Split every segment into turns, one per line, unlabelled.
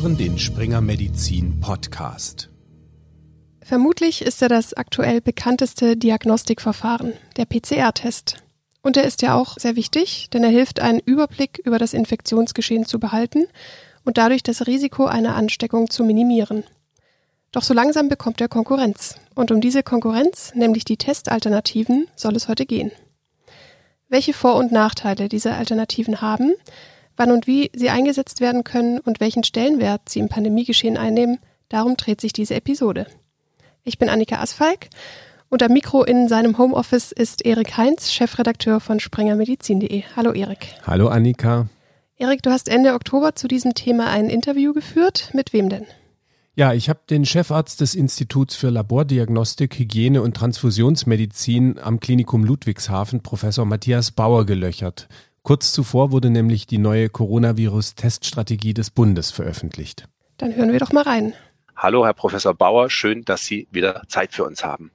hören den Springer Medizin Podcast.
Vermutlich ist er das aktuell bekannteste Diagnostikverfahren, der PCR-Test. Und er ist ja auch sehr wichtig, denn er hilft, einen Überblick über das Infektionsgeschehen zu behalten und dadurch das Risiko einer Ansteckung zu minimieren. Doch so langsam bekommt er Konkurrenz. Und um diese Konkurrenz, nämlich die Testalternativen, soll es heute gehen. Welche Vor- und Nachteile diese Alternativen haben, wann und wie sie eingesetzt werden können und welchen Stellenwert sie im Pandemiegeschehen einnehmen, darum dreht sich diese Episode. Ich bin Annika Asfalk und am Mikro in seinem Homeoffice ist Erik Heinz, Chefredakteur von sprengermedizin.de. Hallo Erik.
Hallo Annika.
Erik, du hast Ende Oktober zu diesem Thema ein Interview geführt. Mit wem denn?
Ja, ich habe den Chefarzt des Instituts für Labordiagnostik, Hygiene und Transfusionsmedizin am Klinikum Ludwigshafen, Professor Matthias Bauer, gelöchert. Kurz zuvor wurde nämlich die neue Coronavirus-Teststrategie des Bundes veröffentlicht.
Dann hören wir doch mal rein.
Hallo, Herr Professor Bauer, schön, dass Sie wieder Zeit für uns haben.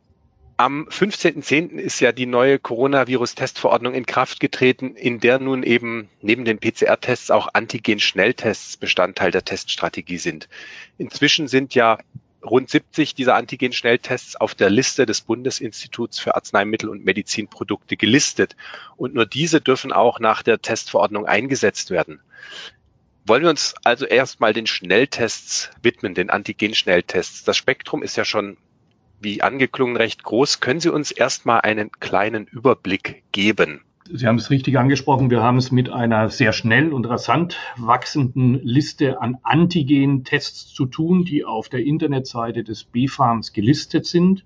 Am 15.10. ist ja die neue Coronavirus-Testverordnung in Kraft getreten, in der nun eben neben den PCR-Tests auch Antigen-Schnelltests Bestandteil der Teststrategie sind. Inzwischen sind ja rund 70 dieser Antigen-Schnelltests auf der Liste des Bundesinstituts für Arzneimittel und Medizinprodukte gelistet. Und nur diese dürfen auch nach der Testverordnung eingesetzt werden. Wollen wir uns also erstmal den Schnelltests widmen, den Antigen-Schnelltests. Das Spektrum ist ja schon wie angeklungen recht groß. Können Sie uns erstmal einen kleinen Überblick geben?
Sie haben es richtig angesprochen. Wir haben es mit einer sehr schnell und rasant wachsenden Liste an Antigen-Tests zu tun, die auf der Internetseite des BfArms gelistet sind.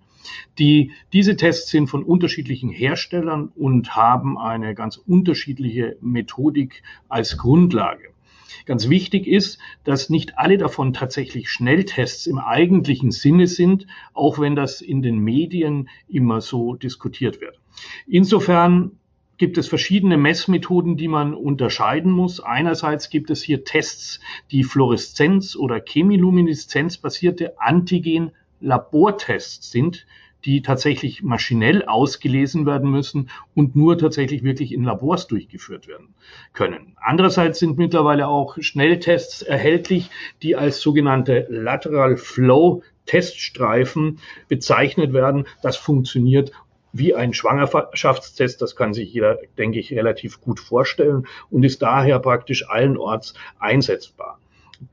Die, diese Tests sind von unterschiedlichen Herstellern und haben eine ganz unterschiedliche Methodik als Grundlage. Ganz wichtig ist, dass nicht alle davon tatsächlich Schnelltests im eigentlichen Sinne sind, auch wenn das in den Medien immer so diskutiert wird. Insofern gibt es verschiedene Messmethoden, die man unterscheiden muss. Einerseits gibt es hier Tests, die Fluoreszenz- oder Chemilumineszenz basierte Antigen-Labortests sind, die tatsächlich maschinell ausgelesen werden müssen und nur tatsächlich wirklich in Labors durchgeführt werden können. Andererseits sind mittlerweile auch Schnelltests erhältlich, die als sogenannte Lateral Flow Teststreifen bezeichnet werden. Das funktioniert wie ein Schwangerschaftstest. Das kann sich jeder, denke ich, relativ gut vorstellen und ist daher praktisch allenorts einsetzbar.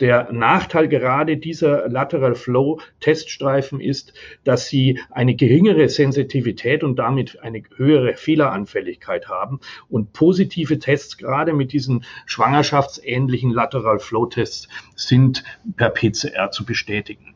Der Nachteil gerade dieser Lateral Flow Teststreifen ist, dass sie eine geringere Sensitivität und damit eine höhere Fehleranfälligkeit haben. Und positive Tests, gerade mit diesen schwangerschaftsähnlichen Lateral Flow Tests, sind per PCR zu bestätigen.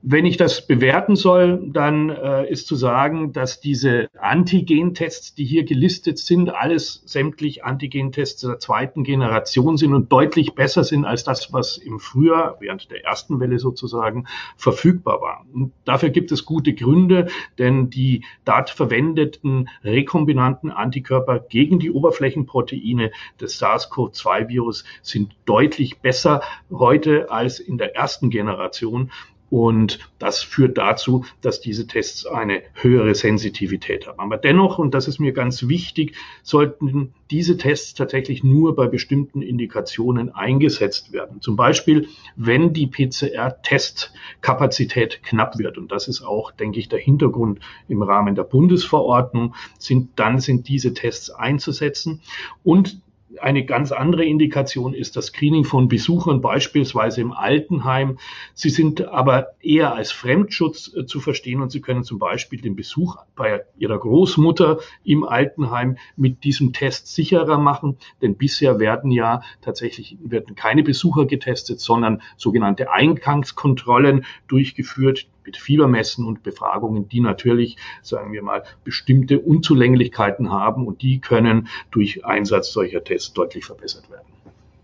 Wenn ich das bewerten soll, dann äh, ist zu sagen, dass diese Antigen-Tests, die hier gelistet sind, alles sämtlich Antigen-Tests der zweiten Generation sind und deutlich besser sind als das, was im Frühjahr, während der ersten Welle sozusagen, verfügbar war. Und dafür gibt es gute Gründe, denn die dort verwendeten rekombinanten Antikörper gegen die Oberflächenproteine des SARS-CoV-2-Virus sind deutlich besser heute als in der ersten Generation. Und das führt dazu, dass diese Tests eine höhere Sensitivität haben. Aber dennoch, und das ist mir ganz wichtig, sollten diese Tests tatsächlich nur bei bestimmten Indikationen eingesetzt werden. Zum Beispiel, wenn die PCR-Testkapazität knapp wird. Und das ist auch, denke ich, der Hintergrund im Rahmen der Bundesverordnung, sind, dann sind diese Tests einzusetzen. Und eine ganz andere Indikation ist das Screening von Besuchern, beispielsweise im Altenheim. Sie sind aber eher als Fremdschutz äh, zu verstehen und Sie können zum Beispiel den Besuch bei Ihrer Großmutter im Altenheim mit diesem Test sicherer machen, denn bisher werden ja tatsächlich werden keine Besucher getestet, sondern sogenannte Eingangskontrollen durchgeführt mit Fiebermessen und Befragungen, die natürlich, sagen wir mal, bestimmte Unzulänglichkeiten haben und die können durch Einsatz solcher Tests deutlich verbessert werden.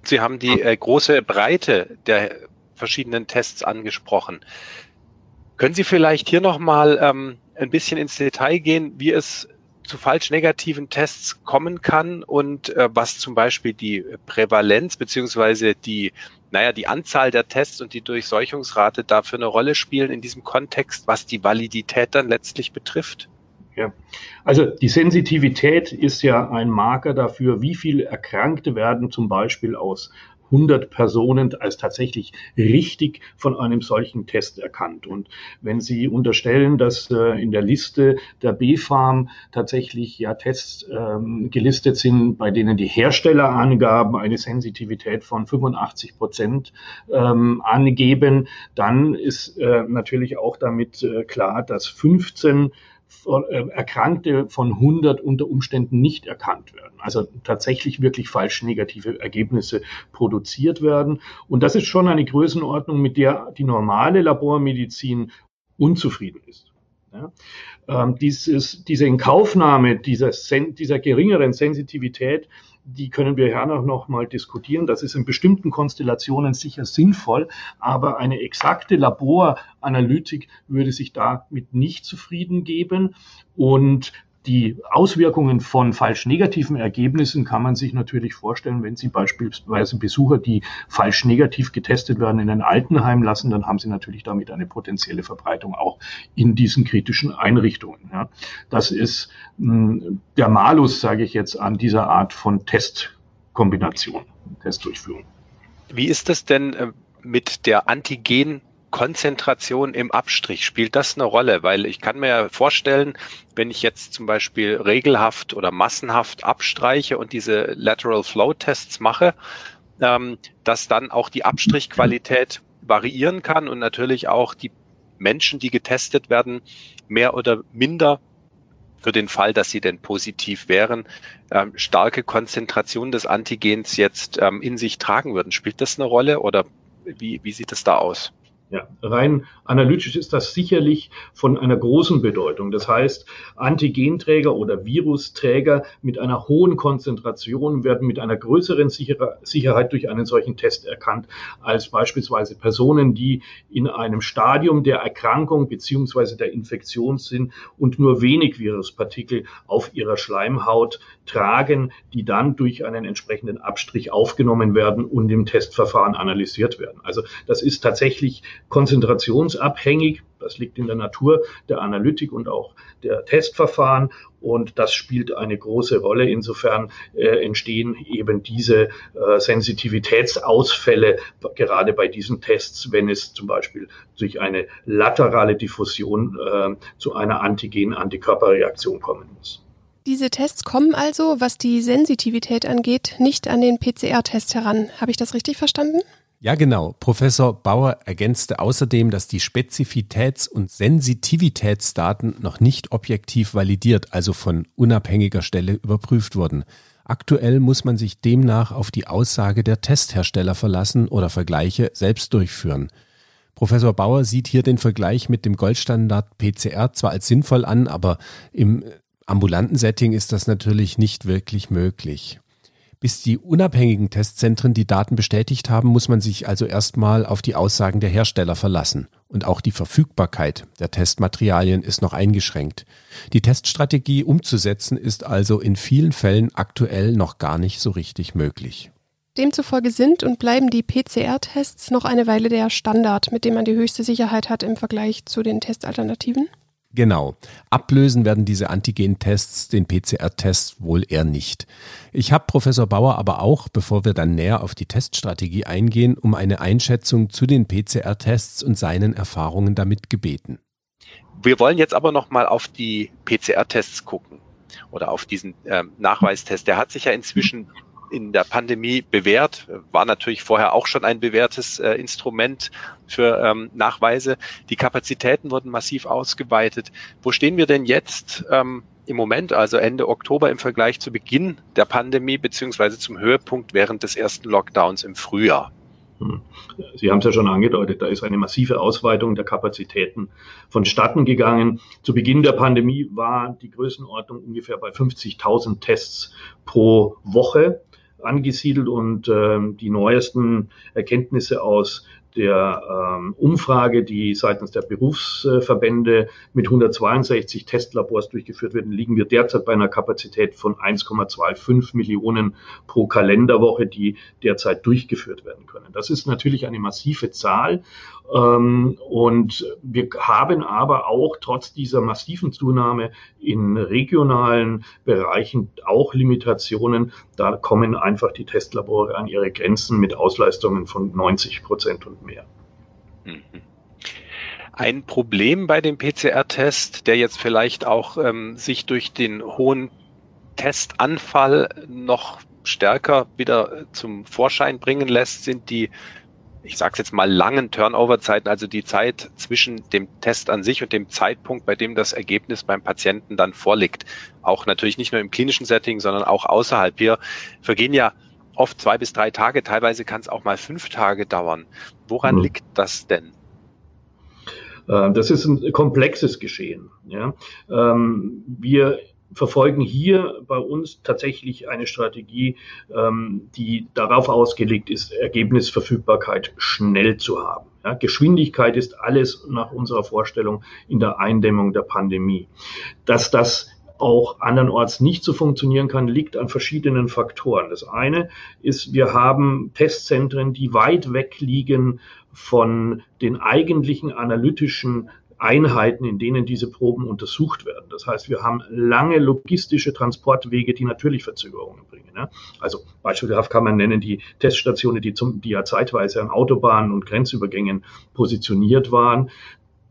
Sie haben die äh, große Breite der verschiedenen Tests angesprochen. Können Sie vielleicht hier nochmal ähm, ein bisschen ins Detail gehen, wie es zu falsch negativen Tests kommen kann und äh, was zum Beispiel die Prävalenz beziehungsweise die, naja, die Anzahl der Tests und die Durchseuchungsrate dafür eine Rolle spielen in diesem Kontext, was die Validität dann letztlich betrifft?
Ja, also die Sensitivität ist ja ein Marker dafür, wie viele Erkrankte werden zum Beispiel aus 100 Personen als tatsächlich richtig von einem solchen Test erkannt. Und wenn Sie unterstellen, dass äh, in der Liste der B-Farm tatsächlich ja Tests ähm, gelistet sind, bei denen die Herstellerangaben eine Sensitivität von 85 Prozent ähm, angeben, dann ist äh, natürlich auch damit äh, klar, dass 15 äh, Erkrankte von 100 unter Umständen nicht erkannt werden. Also tatsächlich wirklich falsch negative Ergebnisse produziert werden. Und das ist schon eine Größenordnung, mit der die normale Labormedizin unzufrieden ist. Ja. Ähm, dieses, diese Inkaufnahme dieser, dieser geringeren Sensitivität die können wir ja noch mal diskutieren. Das ist in bestimmten Konstellationen sicher sinnvoll, aber eine exakte Laboranalytik würde sich damit nicht zufrieden geben. Und die Auswirkungen von falsch negativen Ergebnissen kann man sich natürlich vorstellen, wenn Sie beispielsweise Besucher, die falsch negativ getestet werden, in ein Altenheim lassen, dann haben Sie natürlich damit eine potenzielle Verbreitung auch in diesen kritischen Einrichtungen. Ja. Das ist mh, hm, der Malus, sage ich jetzt, an dieser Art von Testkombination, Testdurchführung.
Wie ist das denn äh, mit der Antigen Konzentration im Abstrich, spielt das eine Rolle? Weil ich kann mir ja vorstellen, wenn ich jetzt zum Beispiel regelhaft oder massenhaft abstreiche und diese Lateral Flow Tests mache, ähm, dass dann auch die Abstrichqualität variieren kann und natürlich auch die Menschen, die getestet werden, mehr oder minder für den Fall, dass sie denn positiv wären, ähm, starke Konzentration des Antigens jetzt ähm, in sich tragen würden. Spielt das eine Rolle oder wie, wie sieht es da aus?
Ja, rein analytisch ist das sicherlich von einer großen Bedeutung. Das heißt, Antigenträger oder Virusträger mit einer hohen Konzentration werden mit einer größeren Sicherheit durch einen solchen Test erkannt als beispielsweise Personen, die in einem Stadium der Erkrankung beziehungsweise der Infektion sind und nur wenig Viruspartikel auf ihrer Schleimhaut tragen, die dann durch einen entsprechenden Abstrich aufgenommen werden und im Testverfahren analysiert werden. Also das ist tatsächlich konzentrationsabhängig. Das liegt in der Natur der Analytik und auch der Testverfahren. Und das spielt eine große Rolle. Insofern äh, entstehen eben diese äh, Sensitivitätsausfälle gerade bei diesen Tests, wenn es zum Beispiel durch eine laterale Diffusion äh, zu einer Antigen-Antikörperreaktion kommen muss.
Diese Tests kommen also, was die Sensitivität angeht, nicht an den PCR-Test heran. Habe ich das richtig verstanden?
Ja, genau. Professor Bauer ergänzte außerdem, dass die Spezifitäts- und Sensitivitätsdaten noch nicht objektiv validiert, also von unabhängiger Stelle überprüft wurden. Aktuell muss man sich demnach auf die Aussage der Testhersteller verlassen oder Vergleiche selbst durchführen. Professor Bauer sieht hier den Vergleich mit dem Goldstandard PCR zwar als sinnvoll an, aber im ambulanten Setting ist das natürlich nicht wirklich möglich. Bis die unabhängigen Testzentren die Daten bestätigt haben, muss man sich also erstmal auf die Aussagen der Hersteller verlassen. Und auch die Verfügbarkeit der Testmaterialien ist noch eingeschränkt. Die Teststrategie umzusetzen ist also in vielen Fällen aktuell noch gar nicht so richtig möglich.
Demzufolge sind und bleiben die PCR-Tests noch eine Weile der Standard, mit dem man die höchste Sicherheit hat im Vergleich zu den Testalternativen?
Genau. Ablösen werden diese Antigen-Tests den PCR-Test wohl eher nicht. Ich habe Professor Bauer aber auch, bevor wir dann näher auf die Teststrategie eingehen, um eine Einschätzung zu den PCR-Tests und seinen Erfahrungen damit gebeten.
Wir wollen jetzt aber noch mal auf die PCR-Tests gucken oder auf diesen ähm, Nachweistest. Der hat sich ja inzwischen in der Pandemie bewährt, war natürlich vorher auch schon ein bewährtes äh, Instrument für ähm, Nachweise. Die Kapazitäten wurden massiv ausgeweitet. Wo stehen wir denn jetzt ähm, im Moment, also Ende Oktober im Vergleich zu Beginn der Pandemie beziehungsweise zum Höhepunkt während des ersten Lockdowns im Frühjahr?
Hm. Sie haben es ja schon angedeutet, da ist eine massive Ausweitung der Kapazitäten vonstatten gegangen. Zu Beginn der Pandemie war die Größenordnung ungefähr bei 50.000 Tests pro Woche angesiedelt und äh, die neuesten Erkenntnisse aus der ähm, Umfrage, die seitens der Berufsverbände mit 162 Testlabors durchgeführt werden, liegen wir derzeit bei einer Kapazität von 1,25 Millionen pro Kalenderwoche, die derzeit durchgeführt werden können. Das ist natürlich eine massive Zahl. Ähm, und wir haben aber auch trotz dieser massiven Zunahme in regionalen Bereichen auch Limitationen. Da kommen einfach die Testlabore an ihre Grenzen mit Ausleistungen von 90 Prozent und mehr. Mhm.
Ein Problem bei dem PCR-Test, der jetzt vielleicht auch ähm, sich durch den hohen Testanfall noch stärker wieder zum Vorschein bringen lässt, sind die ich sage jetzt mal, langen Turnover-Zeiten, also die Zeit zwischen dem Test an sich und dem Zeitpunkt, bei dem das Ergebnis beim Patienten dann vorliegt. Auch natürlich nicht nur im klinischen Setting, sondern auch außerhalb. Hier vergehen ja oft zwei bis drei Tage, teilweise kann es auch mal fünf Tage dauern. Woran mhm. liegt das denn?
Äh, das ist ein komplexes Geschehen. Ja. Ähm, wir verfolgen hier bei uns tatsächlich eine Strategie, ähm, die darauf ausgelegt ist, Ergebnisverfügbarkeit schnell zu haben. Ja, Geschwindigkeit ist alles nach unserer Vorstellung in der Eindämmung der Pandemie. Dass das auch andernorts nicht so funktionieren kann, liegt an verschiedenen Faktoren. Das eine ist, wir haben Testzentren, die weit weg liegen von den eigentlichen analytischen Einheiten, in denen diese Proben untersucht werden. Das heißt, wir haben lange logistische Transportwege, die natürlich Verzögerungen bringen. Ne? Also beispielhaft kann man nennen die Teststationen, die, zum, die ja zeitweise an Autobahnen und Grenzübergängen positioniert waren.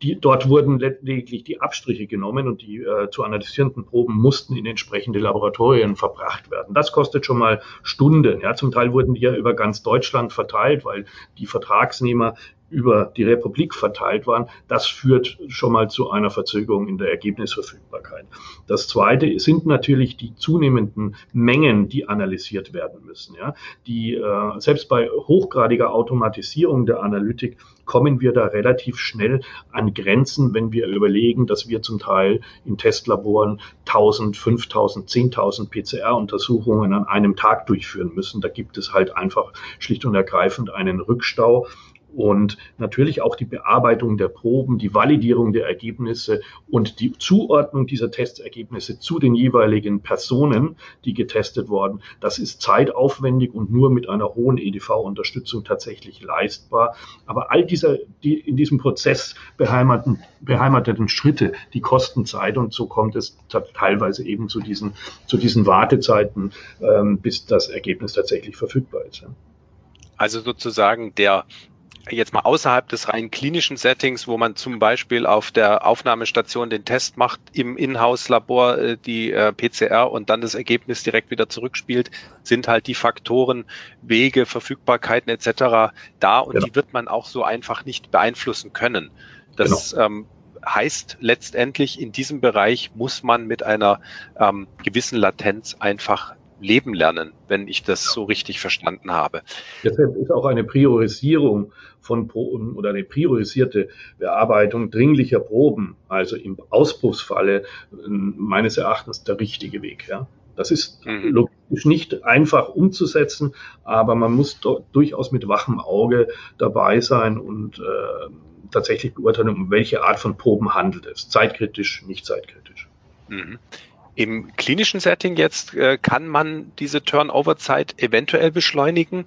Die, dort wurden lediglich die Abstriche genommen und die äh, zu analysierenden Proben mussten in entsprechende Laboratorien verbracht werden. Das kostet schon mal Stunden. Ja, zum Teil wurden die ja über ganz Deutschland verteilt, weil die Vertragsnehmer über die Republik verteilt waren, das führt schon mal zu einer Verzögerung in der Ergebnisverfügbarkeit. Das zweite sind natürlich die zunehmenden Mengen, die analysiert werden müssen. Ja, die äh, selbst bei hochgradiger Automatisierung der Analytik kommen wir da relativ schnell an Grenzen, wenn wir überlegen, dass wir zum Teil in Testlaboren 1000, 5000, 10.000 PCR-Untersuchungen an einem Tag durchführen müssen. Da gibt es halt einfach schlicht und ergreifend einen Rückstau und natürlich auch die Bearbeitung der Proben, die Validierung der Ergebnisse und die Zuordnung dieser Testergebnisse zu den jeweiligen Personen, die getestet wurden. Das ist zeitaufwendig und nur mit einer hohen EDV-Unterstützung tatsächlich leistbar. Aber all dieser, die in diesem Prozess beheimateten, beheimateten Schritte, die kosten Zeit und so kommt es teilweise eben zu diesen, zu diesen Wartezeiten, ähm, bis das Ergebnis tatsächlich verfügbar ist.
Also sozusagen der jetzt mal außerhalb des rein klinischen Settings, wo man zum Beispiel auf der Aufnahmestation den Test macht, im Inhouse-Labor äh, die äh, PCR und dann das Ergebnis direkt wieder zurückspielt, sind halt die Faktoren, Wege, Verfügbarkeiten etc. da und genau. die wird man auch so einfach nicht beeinflussen können. Das genau. ähm, heißt letztendlich, in diesem Bereich muss man mit einer ähm, gewissen Latenz einfach leben lernen, wenn ich das so richtig verstanden habe.
Deshalb ist auch eine Priorisierung von Proben oder eine priorisierte Bearbeitung dringlicher Proben, also im Ausbruchsfalle meines Erachtens der richtige Weg. Ja. Das ist mhm. logisch nicht einfach umzusetzen, aber man muss durchaus mit wachem Auge dabei sein und äh, tatsächlich beurteilen, um welche Art von Proben handelt es. Zeitkritisch, nicht zeitkritisch.
Mhm. Im klinischen Setting jetzt äh, kann man diese Turnover-Zeit eventuell beschleunigen.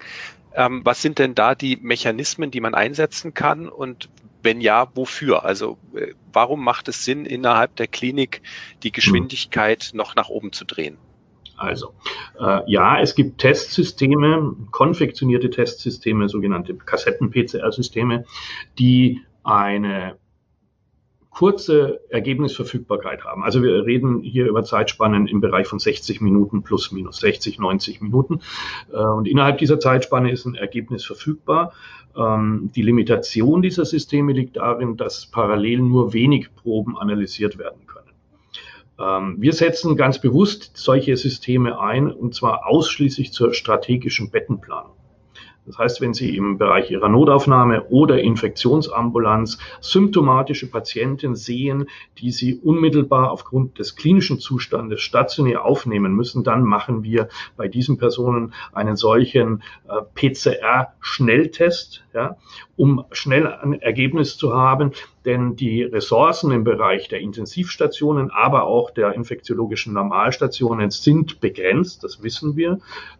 Ähm, was sind denn da die Mechanismen, die man einsetzen kann? Und wenn ja, wofür? Also äh, warum macht es Sinn, innerhalb der Klinik die Geschwindigkeit noch nach oben zu drehen?
Also, äh, ja, es gibt Testsysteme, konfektionierte Testsysteme, sogenannte Kassetten-PCR-Systeme, die eine kurze Ergebnisverfügbarkeit haben. Also wir reden hier über Zeitspannen im Bereich von 60 Minuten plus minus 60, 90 Minuten. Äh, und innerhalb dieser Zeitspanne ist ein Ergebnis verfügbar. Ähm, die Limitation dieser Systeme liegt darin, dass parallel nur wenig Proben analysiert werden können. Ähm, wir setzen ganz bewusst solche Systeme ein, und zwar ausschließlich zur strategischen Bettenplanung. Das heißt, wenn Sie im Bereich Ihrer Notaufnahme oder Infektionsambulanz symptomatische Patienten sehen, die Sie unmittelbar aufgrund des klinischen Zustandes stationär aufnehmen müssen, dann machen wir bei diesen Personen einen solchen äh, PCR-Schnelltest, ja, um schnell ein Ergebnis zu haben. Denn die Ressourcen im Bereich der Intensivstationen, aber auch der infektiologischen Normalstationen sind begrenzt, das wissen wir.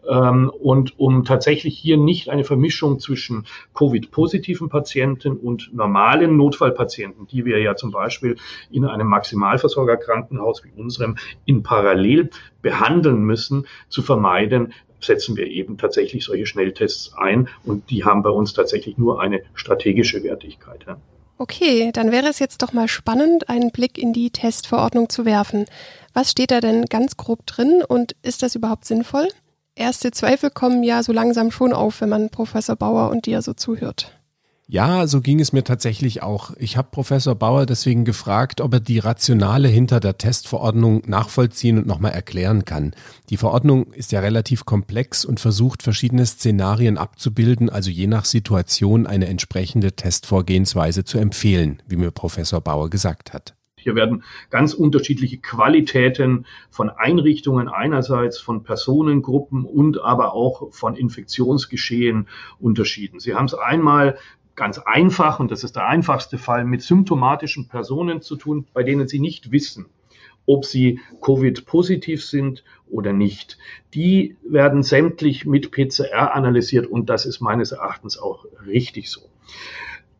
Ähm, und um tatsächlich hier nicht eine Vermischung zwischen Covid-positiven Patienten und normalen Notfallpatienten, die wir ja zum Beispiel in einem Maximalversorgerkrankenhaus wie unserem in Parallel behandeln müssen, zu vermeiden, setzen wir eben tatsächlich solche Schnelltests ein und die haben bei uns tatsächlich nur eine strategische Wertigkeit. Ja.
Okay, dann wäre es jetzt doch mal spannend, einen Blick in die Testverordnung zu werfen. Was steht da denn ganz grob drin und ist das überhaupt sinnvoll? Erste Zweifel kommen ja so langsam schon auf, wenn man Professor Bauer und dir so zuhört.
Ja, so ging es mir tatsächlich auch. Ich habe Professor Bauer deswegen gefragt, ob er die Rationale hinter der Testverordnung nachvollziehen und nochmal erklären kann. Die Verordnung ist ja relativ komplex und versucht verschiedene Szenarien abzubilden, also je nach Situation eine entsprechende Testvorgehensweise zu empfehlen, wie mir Professor Bauer gesagt hat.
Hier werden ganz unterschiedliche Qualitäten von Einrichtungen einerseits, von Personengruppen und aber auch von Infektionsgeschehen unterschieden. Sie haben es einmal ganz einfach, und das ist der einfachste Fall, mit symptomatischen Personen zu tun, bei denen Sie nicht wissen, ob sie Covid-positiv sind oder nicht. Die werden sämtlich mit PCR analysiert und das ist meines Erachtens auch richtig so.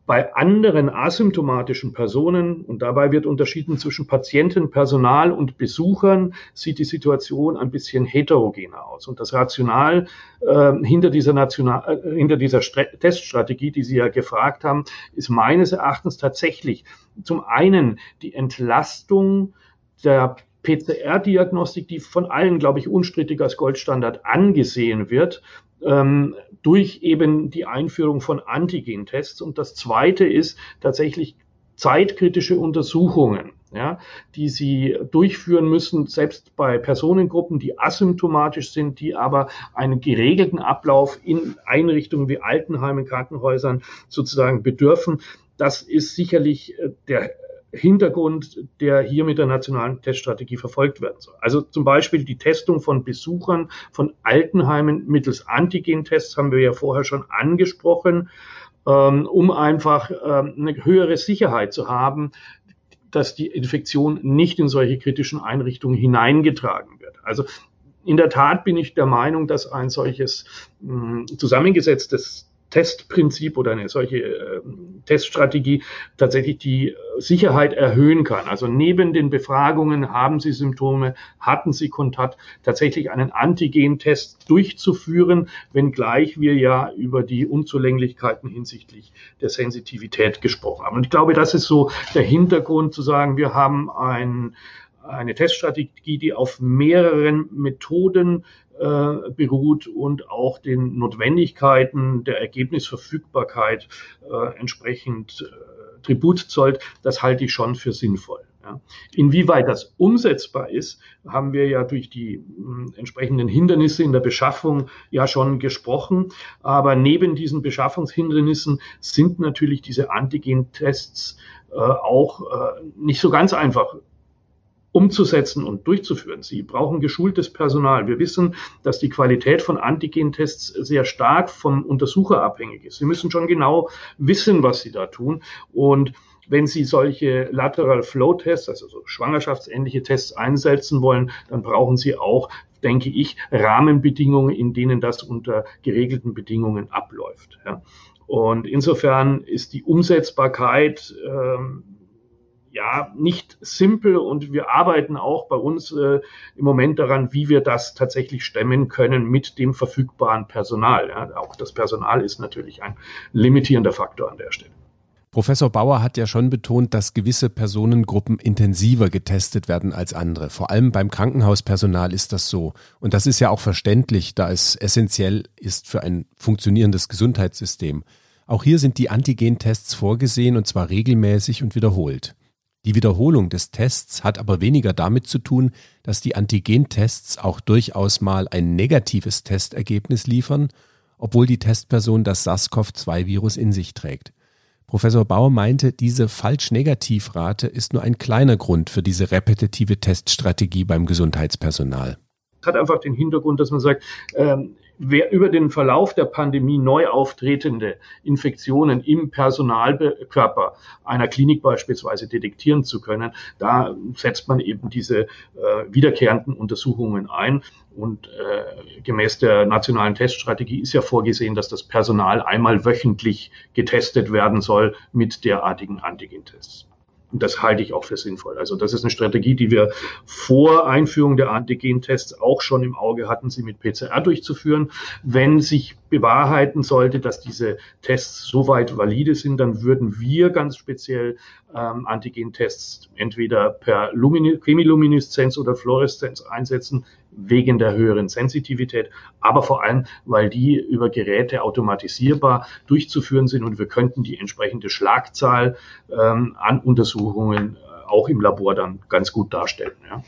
Bei anderen asymptomatischen Personen, und dabei wird unterschieden zwischen Patienten, Personal und Besuchern, sieht die Situation ein bisschen heterogener aus. Und das Rational äh, hinter dieser, National, äh, hinter dieser Teststrategie, die Sie ja gefragt haben, ist meines Erachtens tatsächlich zum einen die Entlastung der PCR-Diagnostik, die von allen, glaube ich, unstrittig als Goldstandard angesehen wird, ähm, durch eben die Einführung von Antigen-Tests. Und das Zweite ist tatsächlich zeitkritische Untersuchungen, ja, die sie durchführen müssen, selbst bei Personengruppen, die asymptomatisch sind, die aber einen geregelten Ablauf in Einrichtungen wie Altenheimen, Krankenhäusern sozusagen bedürfen. Das ist sicherlich äh, der Hintergrund, der hier mit der nationalen Teststrategie verfolgt werden soll. Also zum Beispiel die Testung von Besuchern von Altenheimen mittels Antigen-Tests haben wir ja vorher schon angesprochen, ähm, um einfach ähm, eine höhere Sicherheit zu haben, dass die Infektion nicht in solche kritischen Einrichtungen hineingetragen wird. Also in der Tat bin ich der Meinung, dass ein solches mh, zusammengesetztes Testprinzip oder eine solche äh, Teststrategie tatsächlich die Sicherheit erhöhen kann. Also neben den Befragungen, haben Sie Symptome, hatten Sie Kontakt, tatsächlich einen Antigen-Test durchzuführen, wenngleich wir ja über die Unzulänglichkeiten hinsichtlich der Sensitivität gesprochen haben. Und ich glaube, das ist so der Hintergrund zu sagen, wir haben ein eine Teststrategie, die auf mehreren Methoden äh, beruht und auch den Notwendigkeiten der Ergebnisverfügbarkeit äh, entsprechend äh, Tribut zollt, das halte ich schon für sinnvoll. Ja. Inwieweit das umsetzbar ist, haben wir ja durch die mh, entsprechenden Hindernisse in der Beschaffung ja schon gesprochen. Aber neben diesen Beschaffungshindernissen sind natürlich diese Antigen-Tests äh, auch äh, nicht so ganz einfach umzusetzen und durchzuführen. Sie brauchen geschultes Personal. Wir wissen, dass die Qualität von Antigen-Tests sehr stark vom Untersucher abhängig ist. Sie müssen schon genau wissen, was Sie da tun. Und wenn Sie solche Lateral Flow Tests, also so schwangerschaftsähnliche Tests einsetzen wollen, dann brauchen Sie auch, denke ich, Rahmenbedingungen, in denen das unter geregelten Bedingungen abläuft. Ja. Und insofern ist die Umsetzbarkeit ähm, ja nicht simpel und wir arbeiten auch bei uns äh, im Moment daran, wie wir das tatsächlich stemmen können mit dem verfügbaren Personal. Ja, auch das Personal ist natürlich ein limitierender Faktor an der Stelle.
Professor Bauer hat ja schon betont, dass gewisse Personengruppen intensiver getestet werden als andere. Vor allem beim Krankenhauspersonal ist das so. Und das ist ja auch verständlich, da es essentiell ist für ein funktionierendes Gesundheitssystem. Auch hier sind die Antigen-Tests vorgesehen und zwar regelmäßig und wiederholt. Die Wiederholung des Tests hat aber weniger damit zu tun, dass die Antigentests auch durchaus mal ein negatives Testergebnis liefern obwohl die Testperson das SARS-CoV-2-Virus in sich trägt. Professor Bauer meinte, diese Falsch-Negativ-Rate ist nur ein kleiner Grund für diese repetitive Teststrategie beim Gesundheitspersonal.
Hat einfach den Hintergrund, dass man sagt, ähm, über den Verlauf der Pandemie neu auftretende Infektionen im Personalkörper einer Klinik beispielsweise detektieren zu können, da setzt man eben diese äh, wiederkehrenden Untersuchungen ein. Und äh, gemäß der nationalen Teststrategie ist ja vorgesehen, dass das Personal einmal wöchentlich getestet werden soll mit derartigen Antigentests. Und das halte ich auch für sinnvoll. Also das ist eine Strategie, die wir vor Einführung der Antigen-Tests auch schon im Auge hatten, sie mit PCR durchzuführen. Wenn sich bewahrheiten sollte, dass diese Tests soweit valide sind, dann würden wir ganz speziell ähm, Antigen-Tests entweder per Lumine Chemilumineszenz oder Fluoreszenz einsetzen, wegen der höheren Sensitivität, aber vor allem, weil die über Geräte automatisierbar durchzuführen sind und wir könnten die entsprechende Schlagzahl ähm, an Untersuchungen äh, auch im Labor dann ganz gut darstellen. Ja.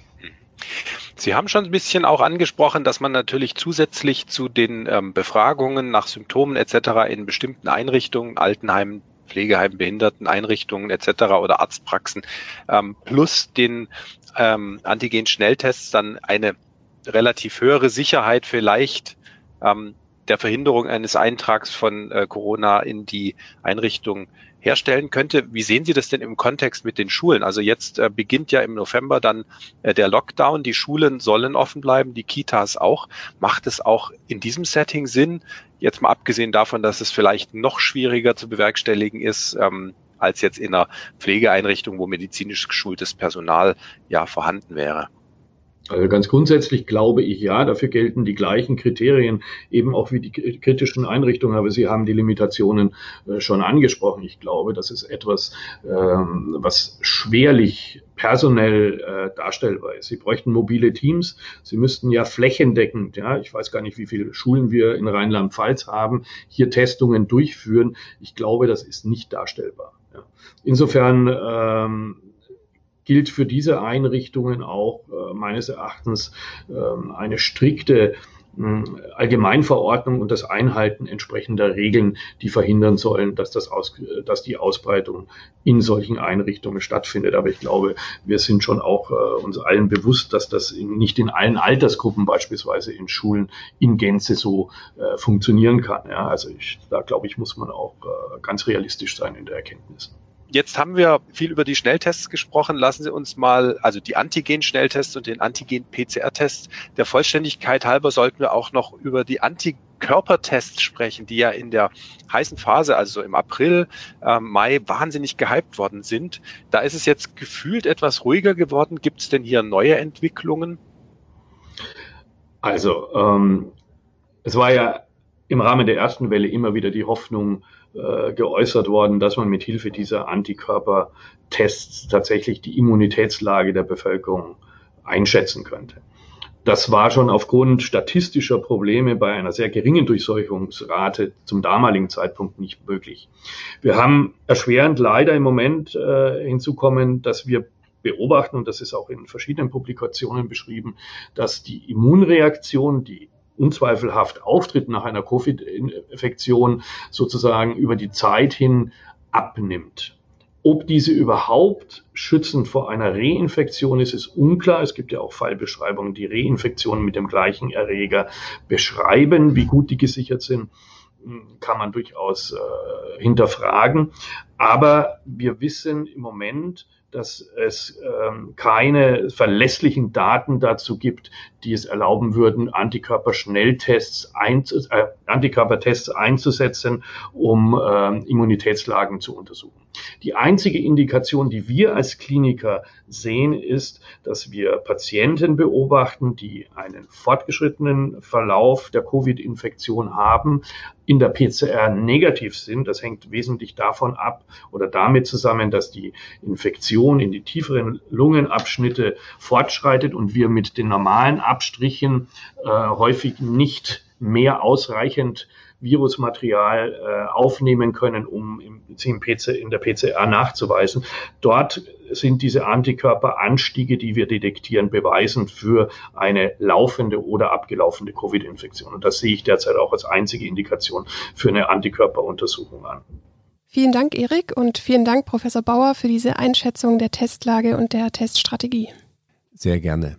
Sie haben schon ein bisschen auch angesprochen, dass man natürlich zusätzlich zu den ähm, Befragungen nach Symptomen etc. in bestimmten Einrichtungen, Altenheimen, Pflegeheimen, Behinderteneinrichtungen etc. oder Arztpraxen ähm, plus den ähm, Antigen-Schnelltests dann eine relativ höhere Sicherheit vielleicht ähm, der Verhinderung eines Eintrags von äh, Corona in die Einrichtung herstellen könnte. Wie sehen Sie das denn im Kontext mit den Schulen? Also jetzt äh, beginnt ja im November dann äh, der Lockdown. Die Schulen sollen offen bleiben, die Kitas auch. Macht es auch in diesem Setting Sinn, jetzt mal abgesehen davon, dass es vielleicht noch schwieriger zu bewerkstelligen ist, ähm, als jetzt in einer Pflegeeinrichtung, wo medizinisch geschultes Personal ja vorhanden wäre?
Also ganz grundsätzlich glaube ich ja, dafür gelten die gleichen Kriterien eben auch wie die kritischen Einrichtungen, aber Sie haben die Limitationen äh, schon angesprochen. Ich glaube, das ist etwas, ähm, was schwerlich personell äh, darstellbar ist. Sie bräuchten mobile Teams. Sie müssten ja flächendeckend, ja, ich weiß gar nicht, wie viele Schulen wir in Rheinland-Pfalz haben, hier Testungen durchführen. Ich glaube, das ist nicht darstellbar. Insofern ähm, gilt für diese Einrichtungen auch äh, meines Erachtens äh, eine strikte äh, Allgemeinverordnung und das Einhalten entsprechender Regeln, die verhindern sollen, dass, das aus, dass die Ausbreitung in solchen Einrichtungen stattfindet. Aber ich glaube, wir sind schon auch äh, uns allen bewusst, dass das in, nicht in allen Altersgruppen beispielsweise in Schulen in Gänze so äh, funktionieren kann. Ja, also ich, da glaube ich, muss man auch äh, ganz realistisch sein in der Erkenntnis.
Jetzt haben wir viel über die Schnelltests gesprochen. Lassen Sie uns mal, also die Antigen-Schnelltests und den Antigen-PCR-Test. Der Vollständigkeit halber sollten wir auch noch über die Antikörpertests sprechen, die ja in der heißen Phase, also im April, äh, Mai, wahnsinnig gehypt worden sind. Da ist es jetzt gefühlt etwas ruhiger geworden. Gibt es denn hier neue Entwicklungen?
Also, ähm, es war ja im Rahmen der ersten Welle immer wieder die Hoffnung, äh, geäußert worden, dass man mit Hilfe dieser Antikörpertests tatsächlich die Immunitätslage der Bevölkerung einschätzen könnte. Das war schon aufgrund statistischer Probleme bei einer sehr geringen Durchseuchungsrate zum damaligen Zeitpunkt nicht möglich. Wir haben erschwerend leider im Moment äh, hinzukommen, dass wir beobachten, und das ist auch in verschiedenen Publikationen beschrieben, dass die Immunreaktion, die unzweifelhaft auftritt nach einer Covid-Infektion sozusagen über die Zeit hin abnimmt. Ob diese überhaupt schützend vor einer Reinfektion ist, ist unklar. Es gibt ja auch Fallbeschreibungen, die Reinfektionen mit dem gleichen Erreger beschreiben. Wie gut die gesichert sind, kann man durchaus äh, hinterfragen. Aber wir wissen im Moment, dass es ähm, keine verlässlichen Daten dazu gibt, die es erlauben würden, Antikörperschnelltests, einzu äh, Antikörpertests einzusetzen, um ähm, Immunitätslagen zu untersuchen. Die einzige Indikation, die wir als Kliniker sehen, ist, dass wir Patienten beobachten, die einen fortgeschrittenen Verlauf der Covid-Infektion haben, in der PCR negativ sind. Das hängt wesentlich davon ab oder damit zusammen, dass die Infektion in die tieferen Lungenabschnitte fortschreitet und wir mit den normalen Abstrichen äh, häufig nicht mehr ausreichend Virusmaterial äh, aufnehmen können, um im, im PC, in der PCR nachzuweisen. Dort sind diese Antikörperanstiege, die wir detektieren, beweisend für eine laufende oder abgelaufene Covid-Infektion. Und das sehe ich derzeit auch als einzige Indikation für eine Antikörperuntersuchung an.
Vielen Dank, Erik, und vielen Dank, Professor Bauer, für diese Einschätzung der Testlage und der Teststrategie.
Sehr gerne.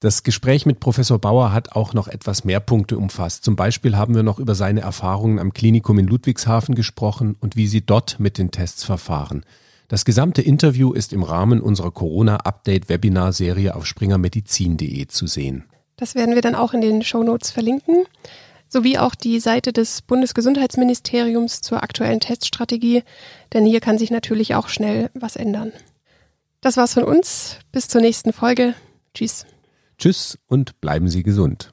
Das Gespräch mit Professor Bauer hat auch noch etwas mehr Punkte umfasst. Zum Beispiel haben wir noch über seine Erfahrungen am Klinikum in Ludwigshafen gesprochen und wie sie dort mit den Tests verfahren. Das gesamte Interview ist im Rahmen unserer Corona-Update-Webinar-Serie auf springermedizin.de zu sehen.
Das werden wir dann auch in den Shownotes verlinken, sowie auch die Seite des Bundesgesundheitsministeriums zur aktuellen Teststrategie, denn hier kann sich natürlich auch schnell was ändern. Das war's von uns. Bis zur nächsten Folge. Tschüss.
Tschüss und bleiben Sie gesund.